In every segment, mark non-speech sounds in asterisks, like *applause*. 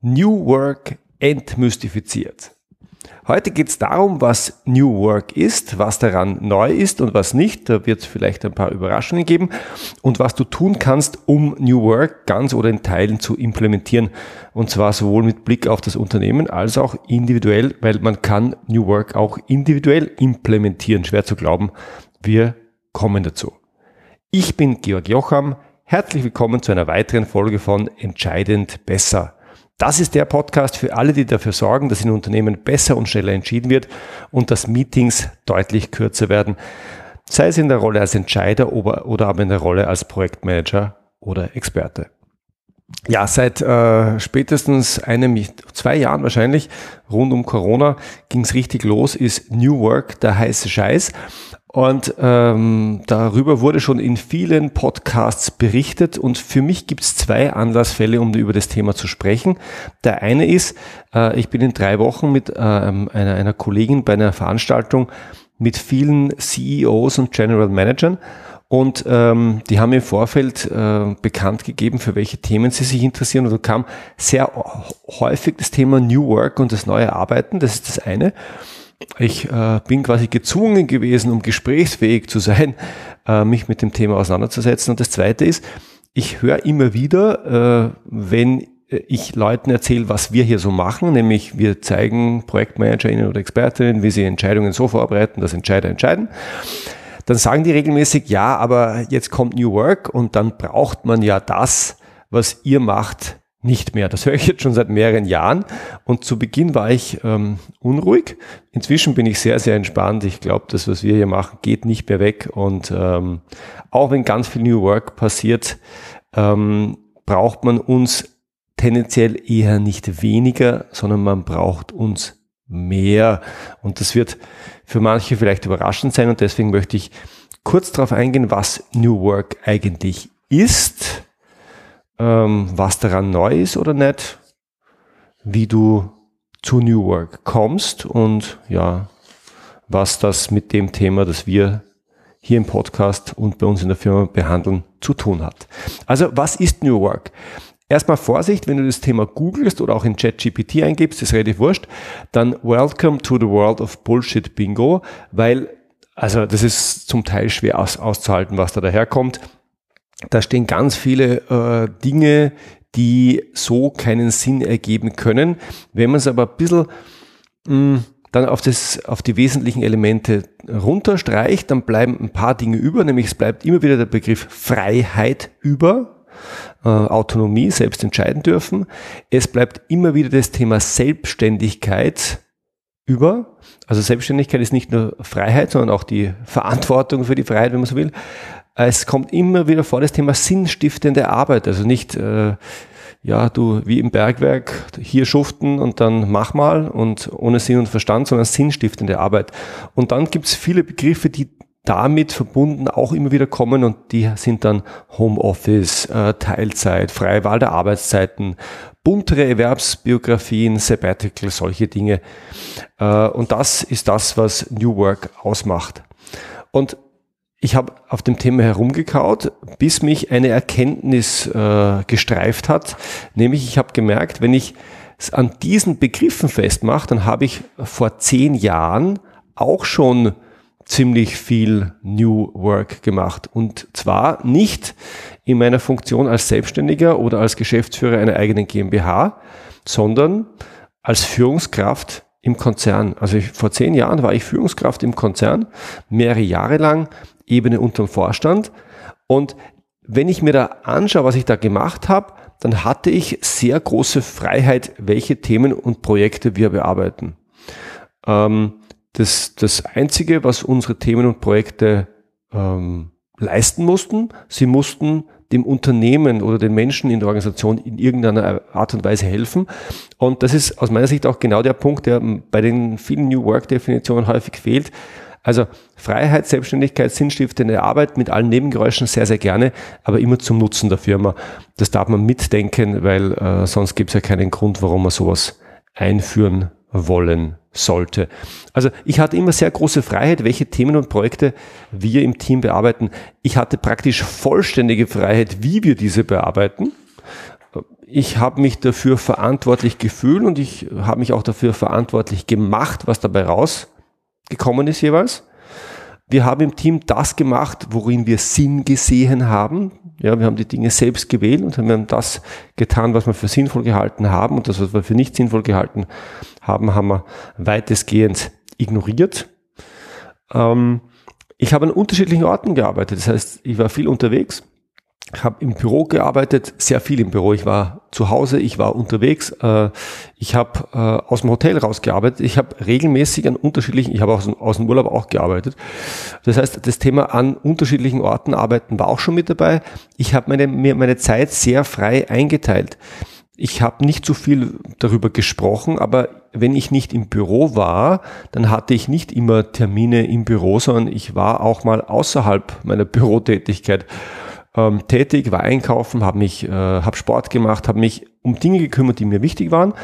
New Work entmystifiziert. Heute geht es darum, was New Work ist, was daran neu ist und was nicht. Da wird es vielleicht ein paar Überraschungen geben und was du tun kannst, um New Work ganz oder in Teilen zu implementieren. Und zwar sowohl mit Blick auf das Unternehmen als auch individuell, weil man kann New Work auch individuell implementieren. Schwer zu glauben. Wir kommen dazu. Ich bin Georg Jocham. Herzlich willkommen zu einer weiteren Folge von Entscheidend besser das ist der Podcast für alle, die dafür sorgen, dass in Unternehmen besser und schneller entschieden wird und dass Meetings deutlich kürzer werden, sei es in der Rolle als Entscheider oder, aber in der Rolle als Projektmanager oder Experte. Ja, seit äh, spätestens einem, zwei Jahren wahrscheinlich, rund um Corona, ging es richtig los, ist New Work der heiße Scheiß. Und ähm, darüber wurde schon in vielen Podcasts berichtet. Und für mich gibt es zwei Anlassfälle, um über das Thema zu sprechen. Der eine ist, äh, ich bin in drei Wochen mit äh, einer, einer Kollegin bei einer Veranstaltung mit vielen CEOs und General Managern. Und ähm, die haben im Vorfeld äh, bekannt gegeben, für welche Themen sie sich interessieren. Und da kam sehr häufig das Thema New Work und das neue Arbeiten. Das ist das eine. Ich äh, bin quasi gezwungen gewesen, um gesprächsfähig zu sein, äh, mich mit dem Thema auseinanderzusetzen. Und das Zweite ist, ich höre immer wieder, äh, wenn ich Leuten erzähle, was wir hier so machen, nämlich wir zeigen ProjektmanagerInnen oder ExpertInnen, wie sie Entscheidungen so vorbereiten, dass Entscheider entscheiden. Dann sagen die regelmäßig, ja, aber jetzt kommt New Work und dann braucht man ja das, was ihr macht, nicht mehr. Das höre ich jetzt schon seit mehreren Jahren. Und zu Beginn war ich ähm, unruhig. Inzwischen bin ich sehr, sehr entspannt. Ich glaube, das, was wir hier machen, geht nicht mehr weg. Und ähm, auch wenn ganz viel New Work passiert, ähm, braucht man uns tendenziell eher nicht weniger, sondern man braucht uns mehr. Und das wird für manche vielleicht überraschend sein. Und deswegen möchte ich kurz darauf eingehen, was New Work eigentlich ist ähm, was daran neu ist oder nicht, wie du zu New Work kommst und ja, was das mit dem Thema, das wir hier im Podcast und bei uns in der Firma behandeln, zu tun hat. Also, was ist New Work? Erstmal Vorsicht, wenn du das Thema googelst oder auch in ChatGPT eingibst, ist relativ wurscht, dann Welcome to the World of Bullshit Bingo, weil, also das ist zum Teil schwer aus, auszuhalten, was da daherkommt. Da stehen ganz viele äh, Dinge, die so keinen Sinn ergeben können. Wenn man es aber ein bisschen mh, hm, dann auf, das, auf die wesentlichen Elemente runterstreicht, dann bleiben ein paar Dinge über, nämlich es bleibt immer wieder der Begriff Freiheit über, äh, Autonomie, selbst entscheiden dürfen. Es bleibt immer wieder das Thema Selbstständigkeit über. Also Selbstständigkeit ist nicht nur Freiheit, sondern auch die Verantwortung für die Freiheit, wenn man so will. Es kommt immer wieder vor das Thema sinnstiftende Arbeit. Also nicht, äh, ja, du wie im Bergwerk hier schuften und dann mach mal und ohne Sinn und Verstand, sondern sinnstiftende Arbeit. Und dann gibt es viele Begriffe, die damit verbunden auch immer wieder kommen und die sind dann Homeoffice, äh, Teilzeit, freie Wahl der Arbeitszeiten, buntere Erwerbsbiografien, Sabbatical, solche Dinge. Äh, und das ist das, was New Work ausmacht. Und ich habe auf dem Thema herumgekaut, bis mich eine Erkenntnis äh, gestreift hat. Nämlich, ich habe gemerkt, wenn ich es an diesen Begriffen festmache, dann habe ich vor zehn Jahren auch schon ziemlich viel New Work gemacht. Und zwar nicht in meiner Funktion als Selbstständiger oder als Geschäftsführer einer eigenen GmbH, sondern als Führungskraft im Konzern. Also ich, vor zehn Jahren war ich Führungskraft im Konzern, mehrere Jahre lang Ebene unterm Vorstand. Und wenn ich mir da anschaue, was ich da gemacht habe, dann hatte ich sehr große Freiheit, welche Themen und Projekte wir bearbeiten. Ähm, das, das Einzige, was unsere Themen und Projekte ähm, leisten mussten, sie mussten dem Unternehmen oder den Menschen in der Organisation in irgendeiner Art und Weise helfen. Und das ist aus meiner Sicht auch genau der Punkt, der bei den vielen New Work Definitionen häufig fehlt. Also Freiheit, Selbstständigkeit, sinnstiftende Arbeit mit allen Nebengeräuschen sehr, sehr gerne, aber immer zum Nutzen der Firma. Das darf man mitdenken, weil äh, sonst gibt es ja keinen Grund, warum man sowas einführen wollen sollte. Also ich hatte immer sehr große Freiheit, welche Themen und Projekte wir im Team bearbeiten. Ich hatte praktisch vollständige Freiheit, wie wir diese bearbeiten. ich habe mich dafür verantwortlich gefühlt und ich habe mich auch dafür verantwortlich gemacht, was dabei rausgekommen ist jeweils. Wir haben im Team das gemacht, worin wir Sinn gesehen haben. Ja, wir haben die Dinge selbst gewählt und haben das getan, was wir für sinnvoll gehalten haben und das, was wir für nicht sinnvoll gehalten haben, haben wir weitestgehend ignoriert. Ähm, ich habe an unterschiedlichen Orten gearbeitet. Das heißt, ich war viel unterwegs habe im Büro gearbeitet, sehr viel im Büro. Ich war zu Hause, ich war unterwegs, äh, ich habe äh, aus dem Hotel rausgearbeitet, ich habe regelmäßig an unterschiedlichen, ich habe aus, aus dem Urlaub auch gearbeitet. Das heißt, das Thema an unterschiedlichen Orten arbeiten war auch schon mit dabei. Ich habe meine, mir meine Zeit sehr frei eingeteilt. Ich habe nicht so viel darüber gesprochen, aber wenn ich nicht im Büro war, dann hatte ich nicht immer Termine im Büro, sondern ich war auch mal außerhalb meiner Bürotätigkeit ähm, tätig, war einkaufen, habe mich, äh, habe Sport gemacht, habe mich um Dinge gekümmert, die mir wichtig waren,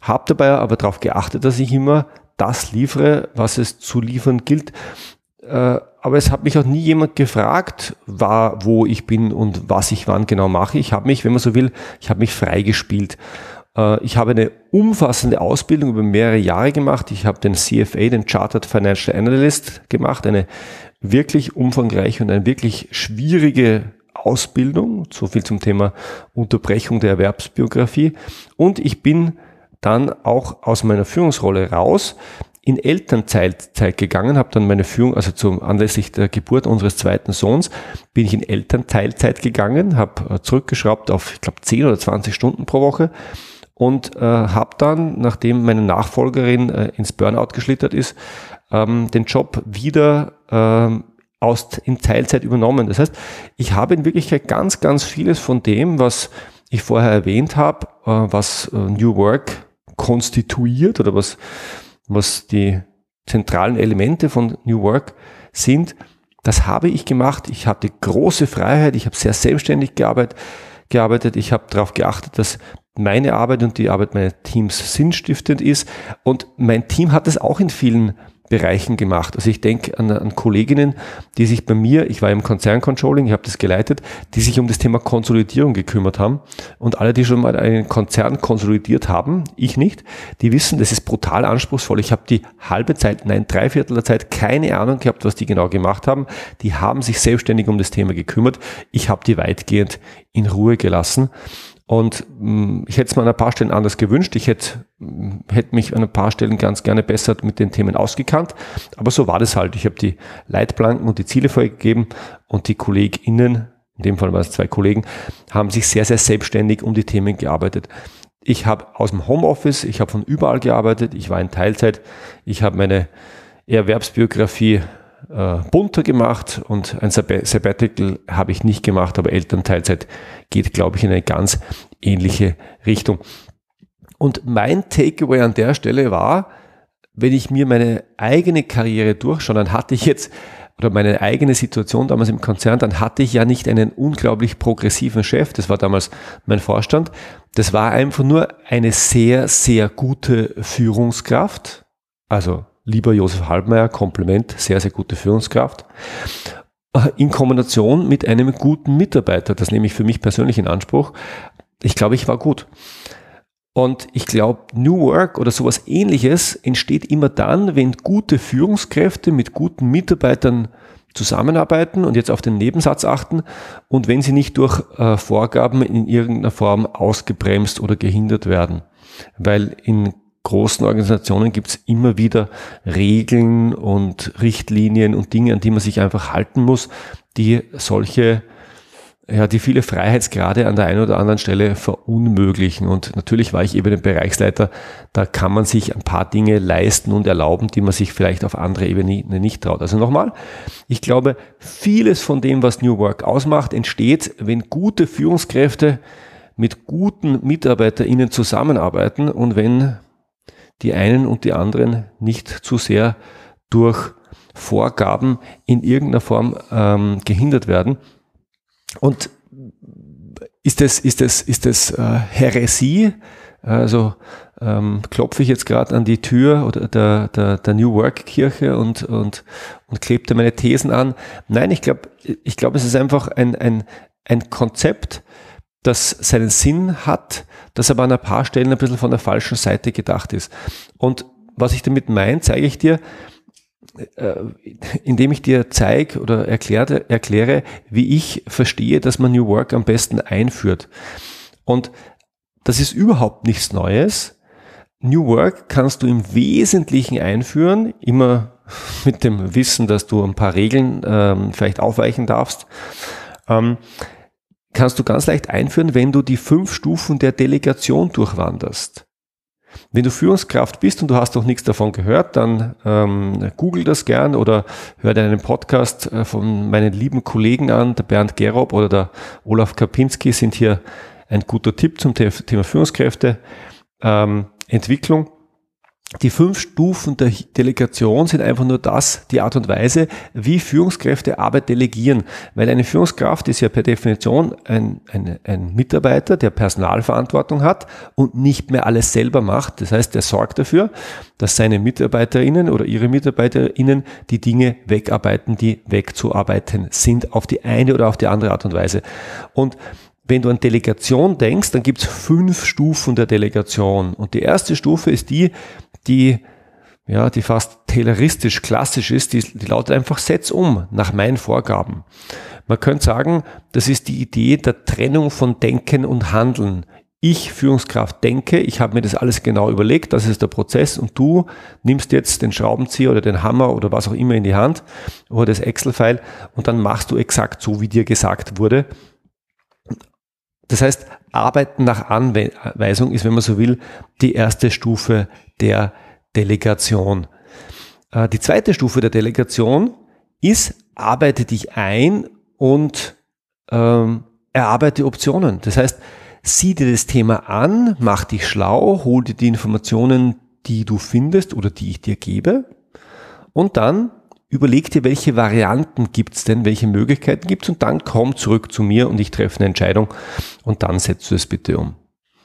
habe dabei aber darauf geachtet, dass ich immer das liefere, was es zu liefern gilt. Äh, aber es hat mich auch nie jemand gefragt, war, wo ich bin und was ich wann genau mache. Ich habe mich, wenn man so will, ich habe mich freigespielt. Äh, ich habe eine umfassende Ausbildung über mehrere Jahre gemacht. Ich habe den CFA, den Chartered Financial Analyst gemacht, eine wirklich umfangreiche und eine wirklich schwierige Ausbildung, so viel zum Thema Unterbrechung der Erwerbsbiografie. Und ich bin dann auch aus meiner Führungsrolle raus in Elternzeit gegangen, habe dann meine Führung, also zum anlässlich der Geburt unseres zweiten Sohns, bin ich in Elternteilzeit gegangen, habe äh, zurückgeschraubt auf, ich glaube, 10 oder 20 Stunden pro Woche und äh, habe dann, nachdem meine Nachfolgerin äh, ins Burnout geschlittert ist, ähm, den Job wieder ähm, aus, in Teilzeit übernommen. Das heißt, ich habe in Wirklichkeit ganz, ganz vieles von dem, was ich vorher erwähnt habe, äh, was äh, New Work konstituiert oder was, was die zentralen Elemente von New Work sind, das habe ich gemacht. Ich hatte große Freiheit. Ich habe sehr selbstständig gearbeitet. gearbeitet. Ich habe darauf geachtet, dass meine Arbeit und die Arbeit meines Teams sinnstiftend ist. Und mein Team hat es auch in vielen Bereichen gemacht. Also ich denke an, an, Kolleginnen, die sich bei mir, ich war im Konzerncontrolling, ich habe das geleitet, die sich um das Thema Konsolidierung gekümmert haben. Und alle, die schon mal einen Konzern konsolidiert haben, ich nicht, die wissen, das ist brutal anspruchsvoll. Ich habe die halbe Zeit, nein, drei Viertel der Zeit keine Ahnung gehabt, was die genau gemacht haben. Die haben sich selbstständig um das Thema gekümmert. Ich habe die weitgehend in Ruhe gelassen. Und mh, mm, ich hätte es mir an ein paar Stellen anders gewünscht. Ich hätte, mm, hätte mich an ein paar Stellen ganz gerne besser mit den Themen ausgekannt. Aber so war das halt. Ich habe die Leitplanken und die Ziele vorgegeben und die KollegInnen, in dem Fall waren es zwei Kollegen, haben sich sehr, sehr selbstständig um die Themen gearbeitet. Ich habe aus dem Homeoffice, ich habe von überall gearbeitet, ich war in Teilzeit, ich habe meine Erwerbsbiografie äh, bunter gemacht und ein Sabbatical habe ich nicht gemacht, aber Elternteilzeit geht, glaube ich, in eine ganz ähnliche Richtung. Und mein Takeaway an der Stelle war, wenn ich mir meine eigene Karriere durchschaue, dann hatte ich jetzt oder meine eigene Situation damals im Konzern, dann hatte ich ja nicht einen unglaublich progressiven Chef, das war damals mein Vorstand, das war einfach nur eine sehr, sehr gute Führungskraft, also lieber Josef Halbmeier, Kompliment, sehr, sehr gute Führungskraft, äh, in Kombination mit einem guten Mitarbeiter. Das nehme ich für mich persönlich in Anspruch. Ich glaube, ich war gut. Und ich glaube, New Work oder sowas ähnliches entsteht immer dann, wenn gute Führungskräfte mit guten Mitarbeitern zusammenarbeiten und jetzt auf den Nebensatz achten und wenn sie nicht durch äh, Vorgaben in irgendeiner Form ausgebremst oder gehindert werden. Weil in großen Organisationen gibt es immer wieder Regeln und Richtlinien und Dinge, an die man sich einfach halten muss, die solche, ja, die viele Freiheitsgrade an der einen oder anderen Stelle verunmöglichen. Und natürlich war ich eben Bereichsleiter, da kann man sich ein paar Dinge leisten und erlauben, die man sich vielleicht auf andere Ebene nicht traut. Also nochmal, ich glaube, vieles von dem, was New Work ausmacht, entsteht, wenn gute Führungskräfte mit guten MitarbeiterInnen zusammenarbeiten und wenn die einen und die anderen nicht zu sehr durch Vorgaben in irgendeiner Form ähm, gehindert werden. Und ist das, ist das, ist das äh, Häresie? Also ähm, klopfe ich jetzt gerade an die Tür oder der, der, der New Work Kirche und, und, und klebte meine Thesen an. Nein, ich glaube, ich glaube, es ist einfach ein, ein, ein Konzept, das seinen Sinn hat, das aber an ein paar Stellen ein bisschen von der falschen Seite gedacht ist. Und was ich damit meine, zeige ich dir, äh, indem ich dir zeige oder erkläre, erkläre, wie ich verstehe, dass man New Work am besten einführt. Und das ist überhaupt nichts Neues. New Work kannst du im Wesentlichen einführen, immer mit dem Wissen, dass du ein paar Regeln ähm, vielleicht aufweichen darfst. Ähm, kannst du ganz leicht einführen, wenn du die fünf Stufen der Delegation durchwanderst. Wenn du Führungskraft bist und du hast noch nichts davon gehört, dann ähm, google das gern oder hör dir einen Podcast äh, von meinen lieben Kollegen an, der Bernd Gerob oder der Olaf Kapinski sind hier ein guter Tipp zum Thema Führungskräfte. Ähm, Entwicklung. Die fünf Stufen der Delegation sind einfach nur das, die Art und Weise, wie Führungskräfte Arbeit delegieren. Weil eine Führungskraft ist ja per Definition ein, ein, ein Mitarbeiter, der Personalverantwortung hat und nicht mehr alles selber macht. Das heißt, er sorgt dafür, dass seine Mitarbeiterinnen oder ihre Mitarbeiterinnen die Dinge wegarbeiten, die wegzuarbeiten sind, auf die eine oder auf die andere Art und Weise. Und wenn du an Delegation denkst, dann gibt es fünf Stufen der Delegation. Und die erste Stufe ist die, die, ja, die fast tayloristisch klassisch ist, die, die lautet einfach, setz um nach meinen Vorgaben. Man könnte sagen, das ist die Idee der Trennung von Denken und Handeln. Ich, Führungskraft, denke, ich habe mir das alles genau überlegt, das ist der Prozess und du nimmst jetzt den Schraubenzieher oder den Hammer oder was auch immer in die Hand oder das Excel-File und dann machst du exakt so, wie dir gesagt wurde das heißt, Arbeiten nach Anweisung ist, wenn man so will, die erste Stufe der Delegation. Äh, die zweite Stufe der Delegation ist, arbeite dich ein und ähm, erarbeite Optionen. Das heißt, sieh dir das Thema an, mach dich schlau, hol dir die Informationen, die du findest oder die ich dir gebe und dann überleg dir, welche Varianten gibt's denn, welche Möglichkeiten gibt's und dann komm zurück zu mir und ich treffe eine Entscheidung und dann setzt du es bitte um.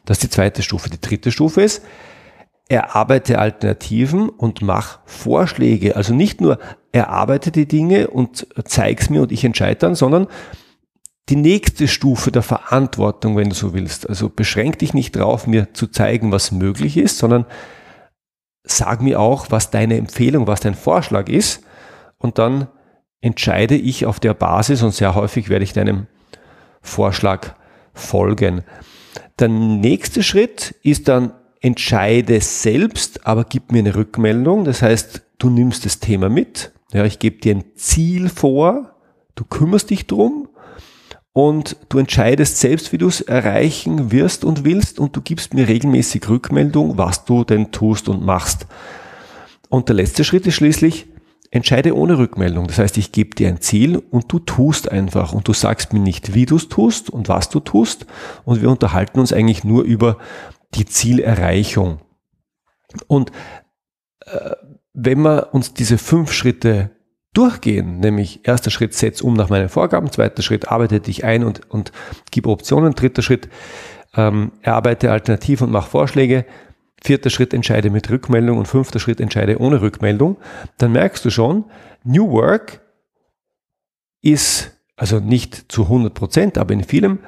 Das ist die zweite Stufe. Die dritte Stufe ist, erarbeite Alternativen und mach Vorschläge. Also nicht nur erarbeite die Dinge und zeig's mir und ich entscheide dann, sondern die nächste Stufe der Verantwortung, wenn du so willst. Also beschränk dich nicht drauf, mir zu zeigen, was möglich ist, sondern sag mir auch, was deine Empfehlung, was dein Vorschlag ist und dann entscheide ich auf der Basis und sehr häufig werde ich deinem Vorschlag folgen. Der nächste Schritt ist dann entscheide selbst, aber gib mir eine Rückmeldung. Das heißt, du nimmst das Thema mit. Ja, ich gebe dir ein Ziel vor. Du kümmerst dich drum und du entscheidest selbst, wie du es erreichen wirst und willst und du gibst mir regelmäßig Rückmeldung, was du denn tust und machst. Und der letzte Schritt ist schließlich, entscheide ohne Rückmeldung. Das heißt, ich gebe dir ein Ziel und du tust einfach und du sagst mir nicht, wie du es tust und was du tust und wir unterhalten uns eigentlich nur über die Zielerreichung. Und äh, wenn wir uns diese fünf Schritte durchgehen, nämlich erster Schritt, setz um nach meinen Vorgaben, zweiter Schritt, arbeite dich ein und, und gib Optionen, dritter Schritt, ähm, erarbeite Alternativen und mach Vorschläge, vierter Schritt entscheide mit Rückmeldung und fünfter Schritt entscheide ohne Rückmeldung, dann merkst du schon, New Work ist also nicht zu 100 Prozent, aber in vielem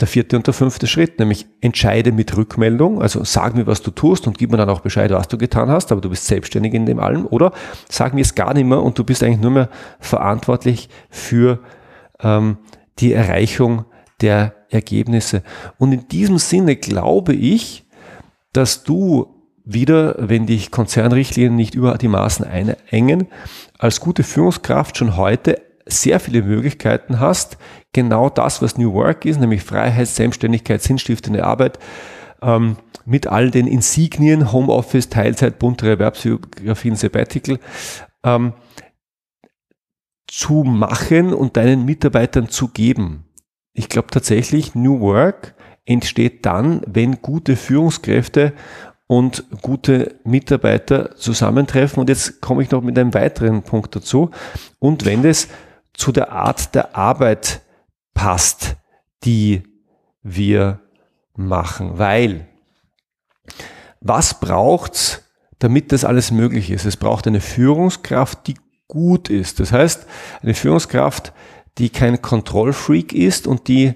der vierte und der fünfte Schritt, nämlich entscheide mit Rückmeldung, also sag mir, was du tust und gib mir dann auch Bescheid, was du getan hast, aber du bist selbstständig in dem allem, oder sag mir es gar nicht mehr und du bist eigentlich nur mehr verantwortlich für ähm, die Erreichung der Ergebnisse. Und in diesem Sinne glaube ich, dass du wieder, wenn dich Konzernrichtlinien nicht über die Maßen einengen, als gute Führungskraft schon heute sehr viele Möglichkeiten hast, genau das, was New Work ist, nämlich Freiheit, Selbstständigkeit, sinnstiftende Arbeit, ähm, mit all den Insignien, Homeoffice, Teilzeit, buntere Erwerbsbiografien, Sabbatical, ähm, zu machen und deinen Mitarbeitern zu geben. Ich glaube tatsächlich, New Work entsteht dann, wenn gute Führungskräfte und gute Mitarbeiter zusammentreffen. Und jetzt komme ich noch mit einem weiteren Punkt dazu. Und wenn es zu der Art der Arbeit passt, die wir machen. Weil, was braucht's, damit das alles möglich ist? Es braucht eine Führungskraft, die gut ist. Das heißt, eine Führungskraft, die kein Kontrollfreak ist und die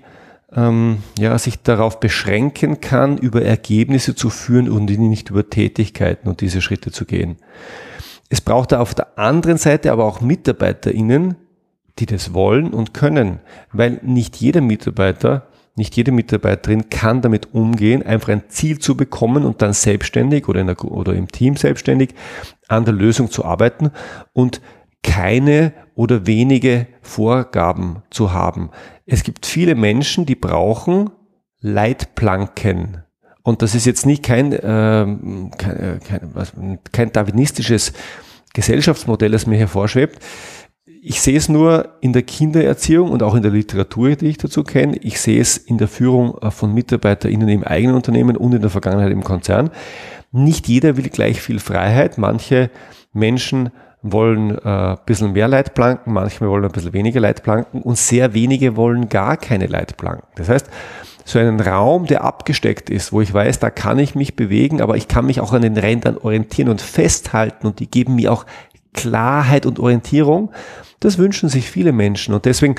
ähm, ja, sich darauf beschränken kann, über Ergebnisse zu führen und nicht über Tätigkeiten und diese Schritte zu gehen. Es braucht da auf der anderen Seite aber auch MitarbeiterInnen, die das wollen und können, weil nicht jeder Mitarbeiter, nicht jede Mitarbeiterin kann damit umgehen, einfach ein Ziel zu bekommen und dann selbstständig oder, der, oder im Team selbstständig an der Lösung zu arbeiten und keine oder wenige Vorgaben zu haben. Es gibt viele Menschen, die brauchen Leitplanken. Und das ist jetzt nicht kein, ähm, kein, äh, kein, was, kein darwinistisches Gesellschaftsmodell, das mir hier vorschwebt. Ich sehe es nur in der Kindererziehung und auch in der Literatur, die ich dazu kenne. Ich sehe es in der Führung äh, von MitarbeiterInnen im eigenen Unternehmen und in der Vergangenheit im Konzern. Nicht jeder will gleich viel Freiheit. Manche Menschen wollen äh, ein bisschen mehr Leitplanken, manchmal wollen ein bisschen weniger Leitplanken und sehr wenige wollen gar keine Leitplanken. Das heißt, so einen Raum, der abgesteckt ist, wo ich weiß, da kann ich mich bewegen, aber ich kann mich auch an den Rändern orientieren und festhalten und die geben mir auch Klarheit und Orientierung. Das wünschen sich viele Menschen und deswegen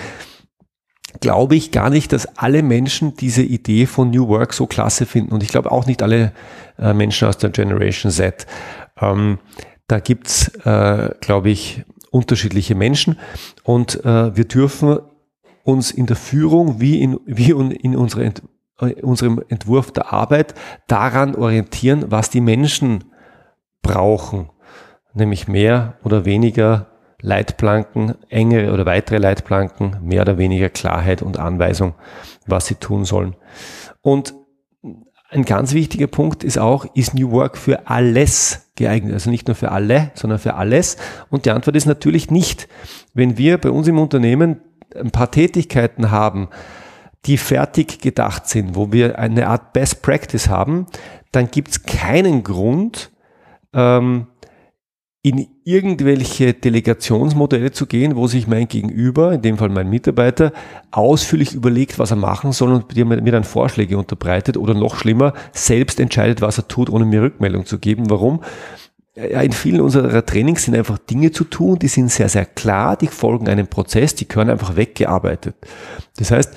glaube ich gar nicht, dass alle Menschen diese Idee von New Work so klasse finden und ich glaube auch nicht alle äh, Menschen aus der Generation Z. Ähm, da gibt's, äh, glaube ich, unterschiedliche Menschen und äh, wir dürfen uns in der Führung wie in, wie in unserer Ent, äh, unserem Entwurf der Arbeit daran orientieren, was die Menschen brauchen, nämlich mehr oder weniger Leitplanken, engere oder weitere Leitplanken, mehr oder weniger Klarheit und Anweisung, was sie tun sollen. Und ein ganz wichtiger Punkt ist auch, ist New Work für alles geeignet? Also nicht nur für alle, sondern für alles. Und die Antwort ist natürlich nicht. Wenn wir bei uns im Unternehmen ein paar Tätigkeiten haben, die fertig gedacht sind, wo wir eine Art Best Practice haben, dann gibt es keinen Grund, ähm, in irgendwelche Delegationsmodelle zu gehen, wo sich mein Gegenüber, in dem Fall mein Mitarbeiter, ausführlich überlegt, was er machen soll und mir dann Vorschläge unterbreitet oder noch schlimmer, selbst entscheidet, was er tut, ohne mir Rückmeldung zu geben. Warum? In vielen unserer Trainings sind einfach Dinge zu tun, die sind sehr, sehr klar, die folgen einem Prozess, die können einfach weggearbeitet. Das heißt,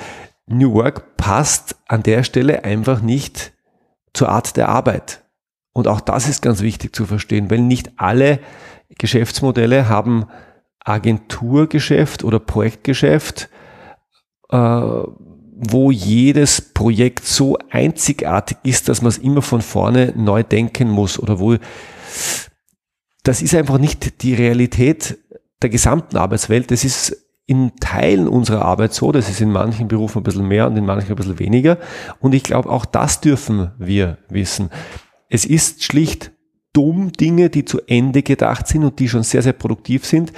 New Work passt an der Stelle einfach nicht zur Art der Arbeit. Und auch das ist ganz wichtig zu verstehen, weil nicht alle Geschäftsmodelle haben Agenturgeschäft oder Projektgeschäft, äh, wo jedes Projekt so einzigartig ist, dass man es immer von vorne neu denken muss oder wo das ist einfach nicht die Realität der gesamten Arbeitswelt. Das ist in Teilen unserer Arbeit so, das ist in manchen Berufen ein bisschen mehr und in manchen ein bisschen weniger. Und ich glaube, auch das dürfen wir wissen. Es ist schlicht dumm, Dinge, die zu Ende gedacht sind und die schon sehr, sehr produktiv sind,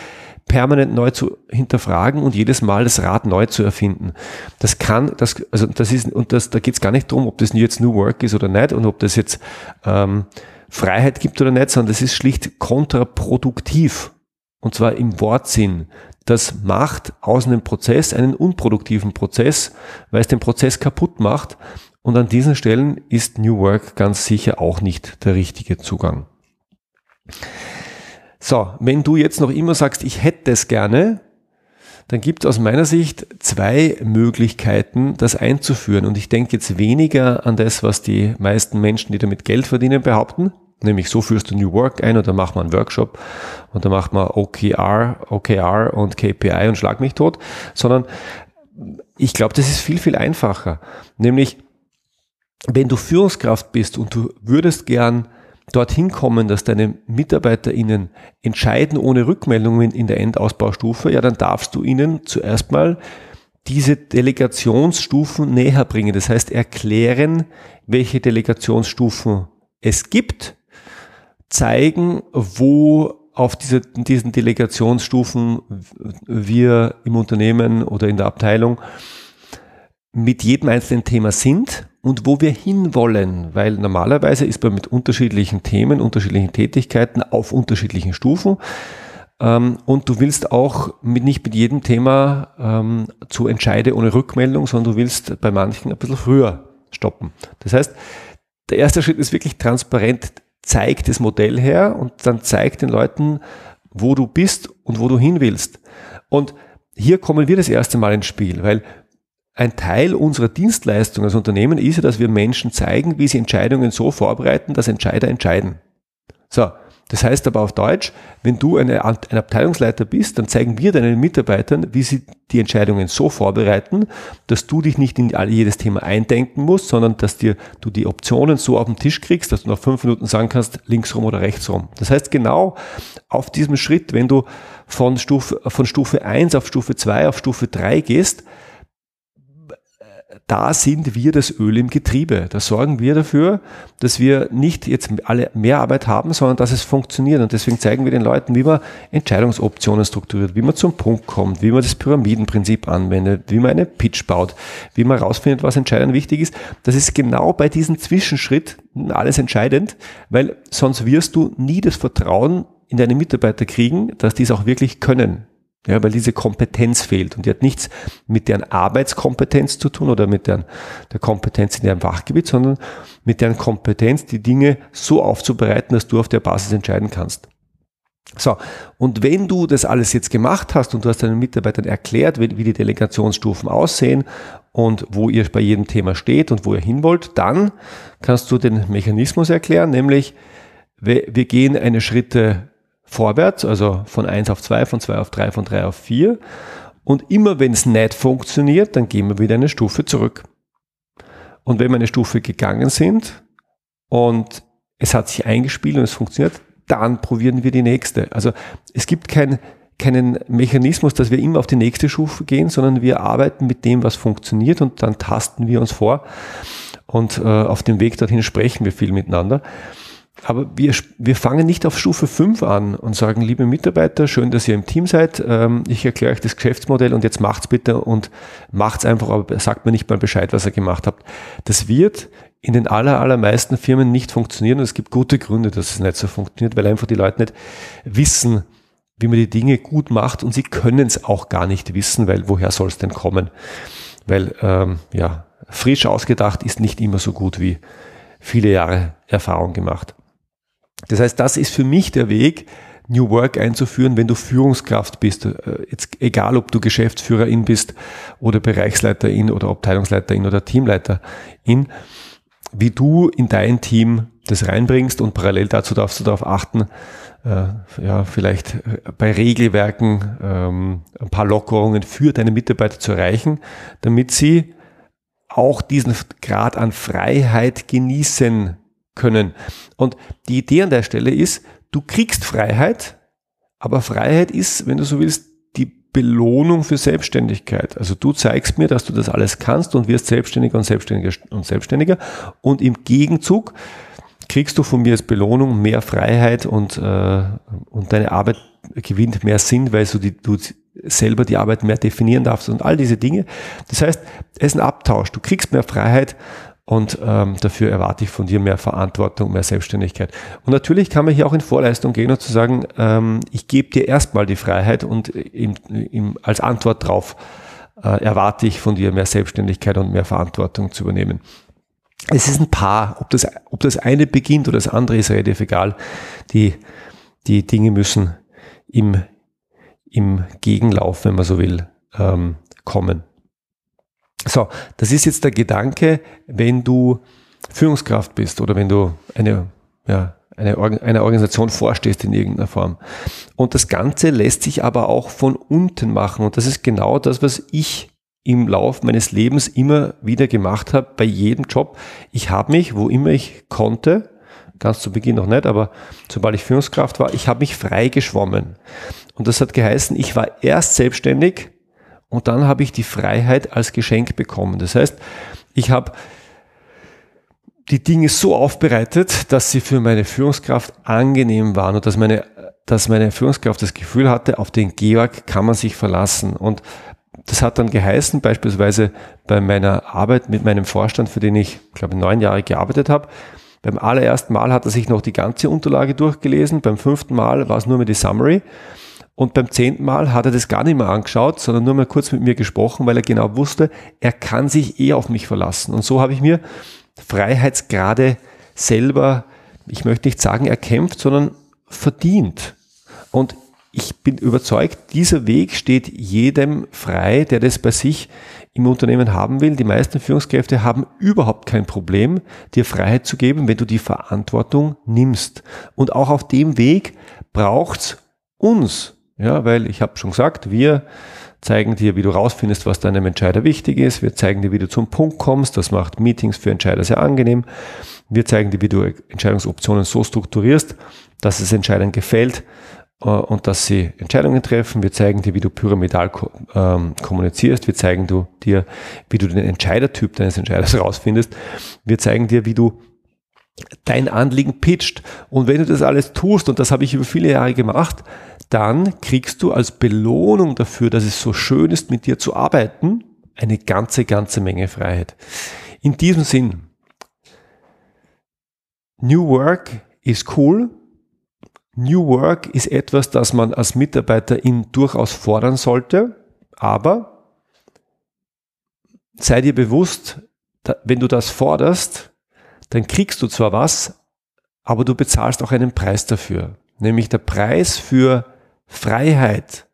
permanent neu zu hinterfragen und jedes Mal das Rad neu zu erfinden. Das kann, das, also das ist, und das, da geht es gar nicht darum, ob das jetzt New Work ist oder nicht und ob das jetzt ähm, Freiheit gibt oder nicht, sondern das ist schlicht kontraproduktiv. Und zwar im Wortsinn. Das macht aus einem Prozess einen unproduktiven Prozess, weil es den Prozess kaputt macht und an diesen Stellen ist New Work ganz sicher auch nicht der richtige Zugang. So, wenn du jetzt noch immer sagst, ich hätte es gerne, dann gibt es aus meiner Sicht zwei Möglichkeiten, das einzuführen. Und ich denke jetzt weniger an das, was die meisten Menschen, die damit Geld verdienen, behaupten. Nämlich so führst du New Work ein und dann macht man einen Workshop und dann macht man OKR, OKR und KPI und schlag mich tot. Sondern ich glaube, das ist viel, viel einfacher. Nämlich wenn du Führungskraft bist und du würdest gern dorthin kommen, dass deine MitarbeiterInnen entscheiden ohne Rückmeldungen in der Endausbaustufe, ja, dann darfst du ihnen zuerst mal diese Delegationsstufen näher bringen. Das heißt, erklären, welche Delegationsstufen es gibt, zeigen, wo auf diese, diesen Delegationsstufen wir im Unternehmen oder in der Abteilung mit jedem einzelnen Thema sind und wo wir hinwollen, weil normalerweise ist man mit unterschiedlichen Themen, unterschiedlichen Tätigkeiten auf unterschiedlichen Stufen ähm, und du willst auch mit, nicht mit jedem Thema ähm, zu entscheide ohne Rückmeldung, sondern du willst bei manchen ein bisschen früher stoppen. Das heißt, der erste Schritt ist wirklich transparent, zeig das Modell her und dann zeig den Leuten, wo du bist und wo du hin willst. Und hier kommen wir das erste Mal ins Spiel, weil ein Teil unserer Dienstleistung als Unternehmen ist ja, dass wir Menschen zeigen, wie sie Entscheidungen so vorbereiten, dass Entscheider entscheiden. So, das heißt aber auf Deutsch, wenn du eine, ein Abteilungsleiter bist, dann zeigen wir deinen Mitarbeitern, wie sie die Entscheidungen so vorbereiten, dass du dich nicht in jedes Thema eindenken musst, sondern dass dir, du die Optionen so auf den Tisch kriegst, dass du nach fünf Minuten sagen kannst, links rum oder rechts rum. Das heißt, genau auf diesem Schritt, wenn du von Stufe, von Stufe 1 auf Stufe 2 auf Stufe 3 gehst, da sind wir das Öl im Getriebe. Da sorgen wir dafür, dass wir nicht jetzt alle mehr Arbeit haben, sondern dass es funktioniert. Und deswegen zeigen wir den Leuten, wie man Entscheidungsoptionen strukturiert, wie man zum Punkt kommt, wie man das Pyramidenprinzip anwendet, wie man eine Pitch baut, wie man herausfindet, was entscheidend wichtig ist. Das ist genau bei diesem Zwischenschritt alles entscheidend, weil sonst wirst du nie das Vertrauen in deine Mitarbeiter kriegen, dass die es auch wirklich können. Ja, weil diese Kompetenz fehlt und die hat nichts mit deren Arbeitskompetenz zu tun oder mit deren, der Kompetenz in deren Fachgebiet, sondern mit deren Kompetenz, die Dinge so aufzubereiten, dass du auf der Basis entscheiden kannst. So, und wenn du das alles jetzt gemacht hast und du hast deinen Mitarbeitern erklärt, wie, wie die Delegationsstufen aussehen und wo ihr bei jedem Thema steht und wo ihr hin wollt, dann kannst du den Mechanismus erklären, nämlich wir, wir gehen eine Schritte vorwärts, also von 1 auf 2, von 2 auf 3, von 3 auf 4. Und immer wenn es nicht funktioniert, dann gehen wir wieder eine Stufe zurück. Und wenn wir eine Stufe gegangen sind und es hat sich eingespielt und es funktioniert, dann probieren wir die nächste. Also es gibt kein, keinen Mechanismus, dass wir immer auf die nächste Stufe gehen, sondern wir arbeiten mit dem, was funktioniert und dann tasten wir uns vor und äh, auf dem Weg dorthin sprechen wir viel miteinander. Aber wir, wir fangen nicht auf Stufe 5 an und sagen, liebe Mitarbeiter, schön, dass ihr im Team seid. Ähm, ich erkläre euch das Geschäftsmodell und jetzt macht's bitte und macht's einfach, aber sagt mir nicht mal Bescheid, was ihr gemacht habt. Das wird in den aller, allermeisten Firmen nicht funktionieren und es gibt gute Gründe, dass es nicht so funktioniert, weil einfach die Leute nicht wissen, wie man die Dinge gut macht und sie können es auch gar nicht wissen, weil woher soll es denn kommen? Weil ähm, ja, frisch ausgedacht ist nicht immer so gut wie viele Jahre Erfahrung gemacht. Das heißt, das ist für mich der Weg, New Work einzuführen, wenn du Führungskraft bist. Äh, jetzt egal, ob du Geschäftsführerin bist oder Bereichsleiterin oder Abteilungsleiterin oder Teamleiterin, wie du in dein Team das reinbringst und parallel dazu darfst du darauf achten, äh, ja, vielleicht äh, bei Regelwerken ähm, ein paar Lockerungen für deine Mitarbeiter zu erreichen, damit sie auch diesen Grad an Freiheit genießen können. Und die Idee an der Stelle ist, du kriegst Freiheit, aber Freiheit ist, wenn du so willst, die Belohnung für Selbstständigkeit. Also du zeigst mir, dass du das alles kannst und wirst selbstständiger und selbstständiger und selbstständiger. Und im Gegenzug kriegst du von mir als Belohnung mehr Freiheit und, äh, und deine Arbeit gewinnt mehr Sinn, weil du, die, du selber die Arbeit mehr definieren darfst und all diese Dinge. Das heißt, es ist ein Abtausch. Du kriegst mehr Freiheit und ähm, dafür erwarte ich von dir mehr Verantwortung, mehr Selbstständigkeit. Und natürlich kann man hier auch in Vorleistung gehen und zu sagen, ähm, ich gebe dir erstmal die Freiheit und im, im, als Antwort drauf äh, erwarte ich von dir mehr Selbstständigkeit und mehr Verantwortung zu übernehmen. Es ist ein Paar, ob das, ob das eine beginnt oder das andere ist relativ egal. Die, die Dinge müssen im, im Gegenlauf, wenn man so will, ähm, kommen. So, das ist jetzt der Gedanke, wenn du Führungskraft bist oder wenn du eine, ja, eine, eine Organisation vorstehst in irgendeiner Form. Und das Ganze lässt sich aber auch von unten machen. Und das ist genau das, was ich im Lauf meines Lebens immer wieder gemacht habe, bei jedem Job. Ich habe mich, wo immer ich konnte, ganz zu Beginn noch nicht, aber sobald ich Führungskraft war, ich habe mich frei geschwommen. Und das hat geheißen, ich war erst selbstständig, und dann habe ich die Freiheit als Geschenk bekommen. Das heißt, ich habe die Dinge so aufbereitet, dass sie für meine Führungskraft angenehm waren und dass meine, dass meine Führungskraft das Gefühl hatte, auf den Georg kann man sich verlassen. Und das hat dann geheißen, beispielsweise bei meiner Arbeit mit meinem Vorstand, für den ich, glaube neun Jahre gearbeitet habe. Beim allerersten Mal hat er sich noch die ganze Unterlage durchgelesen, beim fünften Mal war es nur mehr die Summary. Und beim zehnten Mal hat er das gar nicht mehr angeschaut, sondern nur mal kurz mit mir gesprochen, weil er genau wusste, er kann sich eh auf mich verlassen. Und so habe ich mir Freiheitsgrade selber, ich möchte nicht sagen erkämpft, sondern verdient. Und ich bin überzeugt, dieser Weg steht jedem frei, der das bei sich im Unternehmen haben will. Die meisten Führungskräfte haben überhaupt kein Problem, dir Freiheit zu geben, wenn du die Verantwortung nimmst. Und auch auf dem Weg braucht's uns. Ja, weil ich habe schon gesagt, wir zeigen dir, wie du rausfindest, was deinem Entscheider wichtig ist. Wir zeigen dir, wie du zum Punkt kommst. Das macht Meetings für Entscheider sehr angenehm. Wir zeigen dir, wie du Entscheidungsoptionen so strukturierst, dass es Entscheidern gefällt äh, und dass sie Entscheidungen treffen. Wir zeigen dir, wie du pyramidal ähm, kommunizierst. Wir zeigen dir, wie du den Entscheidertyp deines Entscheiders *laughs* rausfindest. Wir zeigen dir, wie du dein Anliegen pitcht. Und wenn du das alles tust, und das habe ich über viele Jahre gemacht, dann kriegst du als Belohnung dafür, dass es so schön ist, mit dir zu arbeiten, eine ganze, ganze Menge Freiheit. In diesem Sinn, New Work ist cool. New Work ist etwas, das man als Mitarbeiterin durchaus fordern sollte, aber sei dir bewusst, wenn du das forderst, dann kriegst du zwar was, aber du bezahlst auch einen Preis dafür. Nämlich der Preis für Freiheit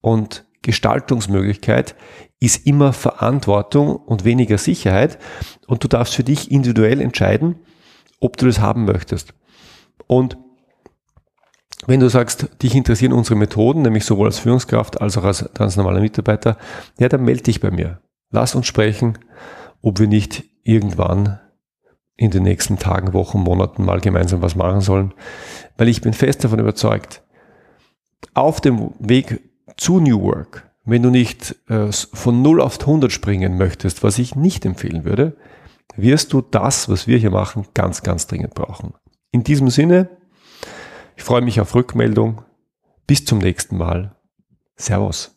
und Gestaltungsmöglichkeit ist immer Verantwortung und weniger Sicherheit. Und du darfst für dich individuell entscheiden, ob du das haben möchtest. Und wenn du sagst, dich interessieren unsere Methoden, nämlich sowohl als Führungskraft als auch als ganz normaler Mitarbeiter, ja, dann melde dich bei mir. Lass uns sprechen, ob wir nicht irgendwann in den nächsten Tagen, Wochen, Monaten mal gemeinsam was machen sollen. Weil ich bin fest davon überzeugt, auf dem Weg zu New Work, wenn du nicht äh, von 0 auf 100 springen möchtest, was ich nicht empfehlen würde, wirst du das, was wir hier machen, ganz, ganz dringend brauchen. In diesem Sinne, ich freue mich auf Rückmeldung. Bis zum nächsten Mal. Servus.